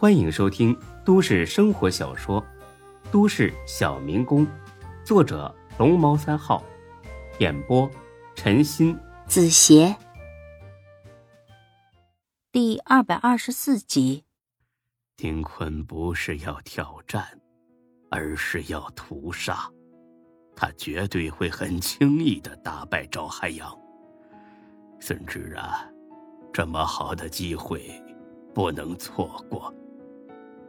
欢迎收听都市生活小说《都市小民工》，作者龙猫三号，演播陈鑫、子邪，第二百二十四集。丁坤不是要挑战，而是要屠杀，他绝对会很轻易的打败赵海洋。孙志啊，这么好的机会，不能错过。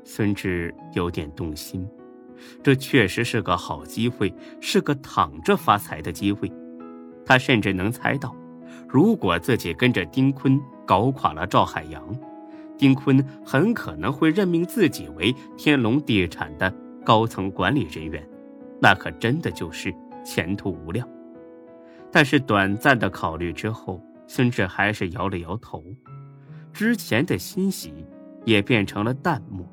孙志有点动心，这确实是个好机会，是个躺着发财的机会。他甚至能猜到，如果自己跟着丁坤搞垮了赵海洋。丁坤很可能会任命自己为天龙地产的高层管理人员，那可真的就是前途无量。但是短暂的考虑之后，孙志还是摇了摇头，之前的欣喜也变成了淡漠。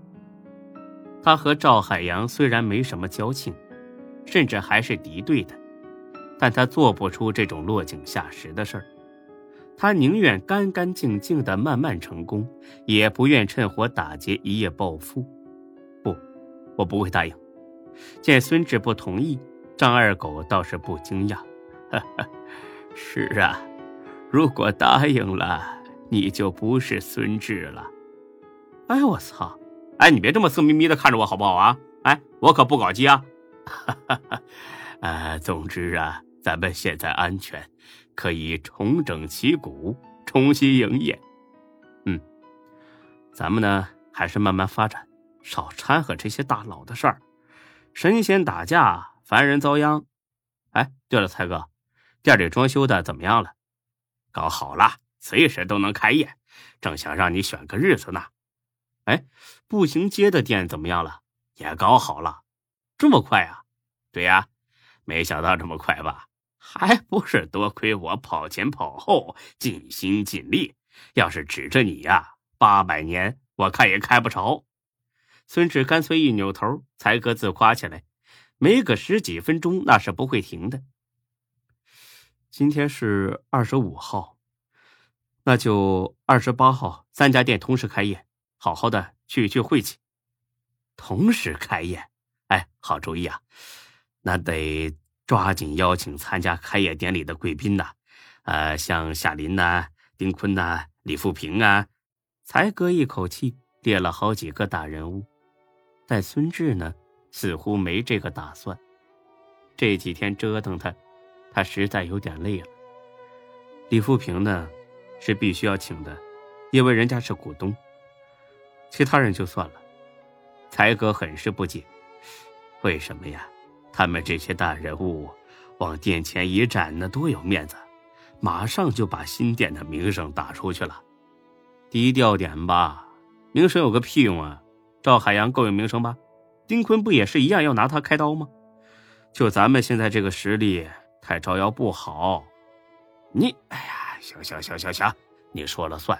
他和赵海洋虽然没什么交情，甚至还是敌对的，但他做不出这种落井下石的事儿。他宁愿干干净净的慢慢成功，也不愿趁火打劫一夜暴富。不，我不会答应。见孙志不同意，张二狗倒是不惊讶。哈哈，是啊，如果答应了，你就不是孙志了。哎我操！哎，你别这么色眯眯的看着我好不好啊？哎，我可不搞基啊！哈哈哈，呃，总之啊，咱们现在安全。可以重整旗鼓，重新营业。嗯，咱们呢还是慢慢发展，少掺和这些大佬的事儿。神仙打架，凡人遭殃。哎，对了，蔡哥，店里装修的怎么样了？搞好了，随时都能开业。正想让你选个日子呢。哎，步行街的店怎么样了？也搞好了。这么快啊？对呀，没想到这么快吧？还不是多亏我跑前跑后，尽心尽力。要是指着你呀，八百年我看也开不着。孙志干脆一扭头，才哥自夸起来：“没个十几分钟，那是不会停的。”今天是二十五号，那就二十八号三家店同时开业，好好的聚一聚晦气。同时开业，哎，好主意啊！那得。抓紧邀请参加开业典礼的贵宾呐，呃，像夏林呐、丁坤呐、李富平啊。才哥一口气列了好几个大人物，但孙志呢，似乎没这个打算。这几天折腾他，他实在有点累了。李富平呢，是必须要请的，因为人家是股东。其他人就算了，才哥很是不解，为什么呀？他们这些大人物往殿前一站，那多有面子，马上就把新店的名声打出去了。低调点吧，名声有个屁用啊！赵海洋够有名声吧？丁坤不也是一样要拿他开刀吗？就咱们现在这个实力，太招摇不好。你，哎呀，行行行行行，你说了算，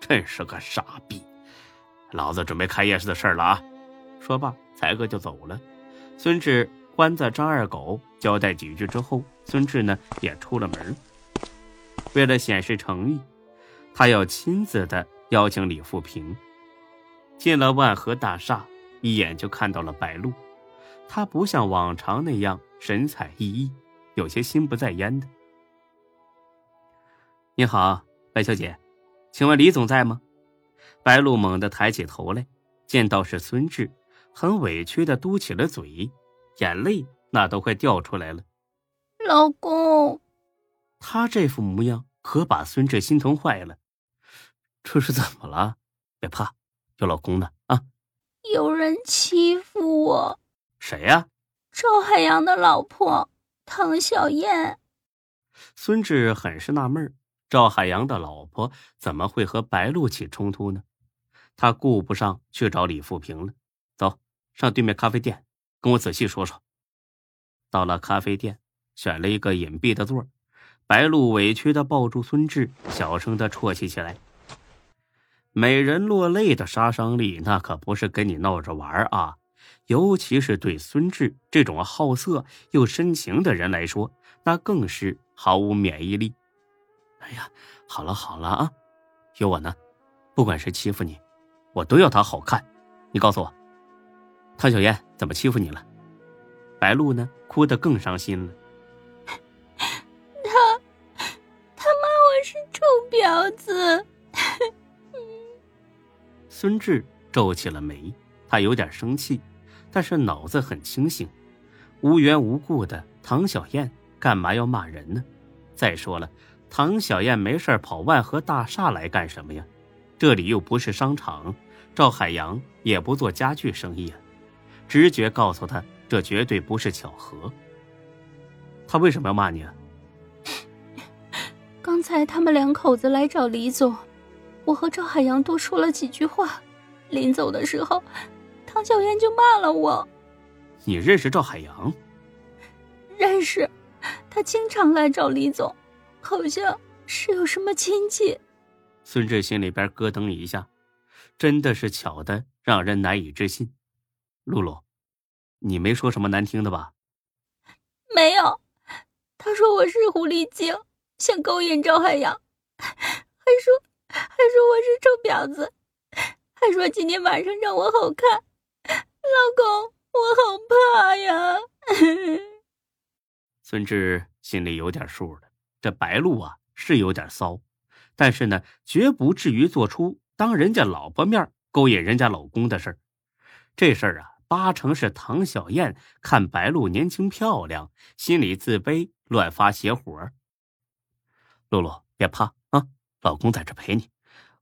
真是个傻逼！老子准备开夜市的事了啊！说罢，才哥就走了。孙志。关在张二狗交代几句之后，孙志呢也出了门。为了显示诚意，他要亲自的邀请李富平。进了万和大厦，一眼就看到了白露。她不像往常那样神采奕奕，有些心不在焉的。你好，白小姐，请问李总在吗？白露猛地抬起头来，见到是孙志，很委屈的嘟起了嘴。眼泪那都快掉出来了，老公，他这副模样可把孙志心疼坏了。这是怎么了？别怕，有老公呢啊！有人欺负我，谁呀？赵海洋的老婆唐小燕。孙志很是纳闷赵海洋的老婆怎么会和白露起冲突呢？他顾不上去找李富平了，走上对面咖啡店。跟我仔细说说。到了咖啡店，选了一个隐蔽的座白露委屈的抱住孙志，小声的啜泣起来。美人落泪的杀伤力，那可不是跟你闹着玩啊！尤其是对孙志这种好色又深情的人来说，那更是毫无免疫力。哎呀，好了好了啊，有我呢，不管谁欺负你，我都要他好看，你告诉我，唐小燕怎么欺负你了？白露呢，哭得更伤心了。他，他骂我是臭婊子。孙志皱起了眉，他有点生气，但是脑子很清醒。无缘无故的唐小燕干嘛要骂人呢？再说了，唐小燕没事跑万和大厦来干什么呀？这里又不是商场，赵海洋也不做家具生意啊。直觉告诉他，这绝对不是巧合。他为什么要骂你啊？刚才他们两口子来找李总，我和赵海洋多说了几句话，临走的时候，唐小燕就骂了我。你认识赵海洋？认识，他经常来找李总，好像是有什么亲戚。孙志心里边咯噔一下，真的是巧的让人难以置信。露露，你没说什么难听的吧？没有，他说我是狐狸精，想勾引赵海洋，还说还说我是臭婊子，还说今天晚上让我好看。老公，我好怕呀！孙志心里有点数了，这白露啊是有点骚。但是呢，绝不至于做出当人家老婆面勾引人家老公的事儿。这事儿啊，八成是唐小燕看白露年轻漂亮，心里自卑，乱发邪火。露露，别怕啊，老公在这陪你，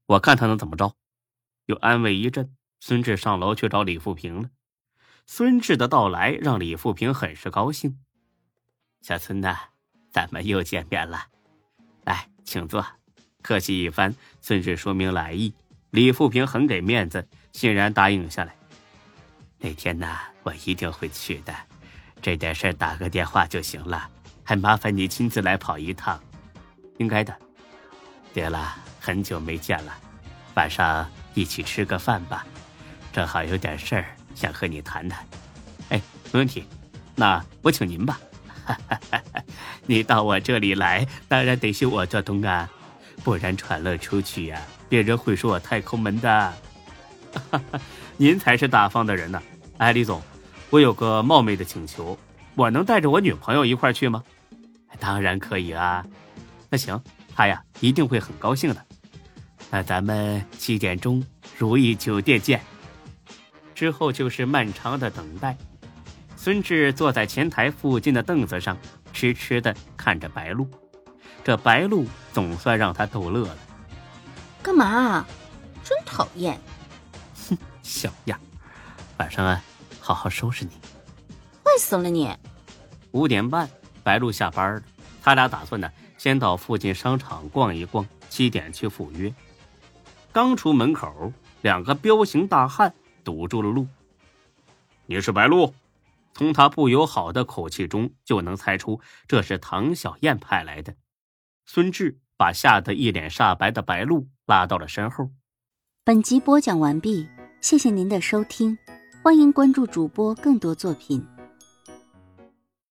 我看他能怎么着。又安慰一阵，孙志上楼去找李富平了。孙志的到来让李富平很是高兴。小孙呐，咱们又见面了，来，请坐。客气一番，孙志说明来意，李富平很给面子，欣然答应下来。那天呢，我一定会去的，这点事打个电话就行了，还麻烦你亲自来跑一趟，应该的。对了，很久没见了，晚上一起吃个饭吧，正好有点事儿想和你谈谈。哎，没问题，那我请您吧。你到我这里来，当然得是我做东啊。不然传了出去呀，别人会说我太抠门的。您才是大方的人呢。哎，李总，我有个冒昧的请求，我能带着我女朋友一块去吗？当然可以啊。那行，她呀一定会很高兴的。那咱们七点钟如意酒店见。之后就是漫长的等待。孙志坐在前台附近的凳子上，痴痴的看着白露。这白露总算让他逗乐了。干嘛？真讨厌！哼，小样！晚上啊，好好收拾你。坏死了你！五点半，白露下班了。他俩打算呢，先到附近商场逛一逛，七点去赴约。刚出门口，两个彪形大汉堵住了路。你是白露？从他不友好的口气中就能猜出，这是唐小燕派来的。孙志把吓得一脸煞白的白露拉到了身后。本集播讲完毕，谢谢您的收听，欢迎关注主播更多作品。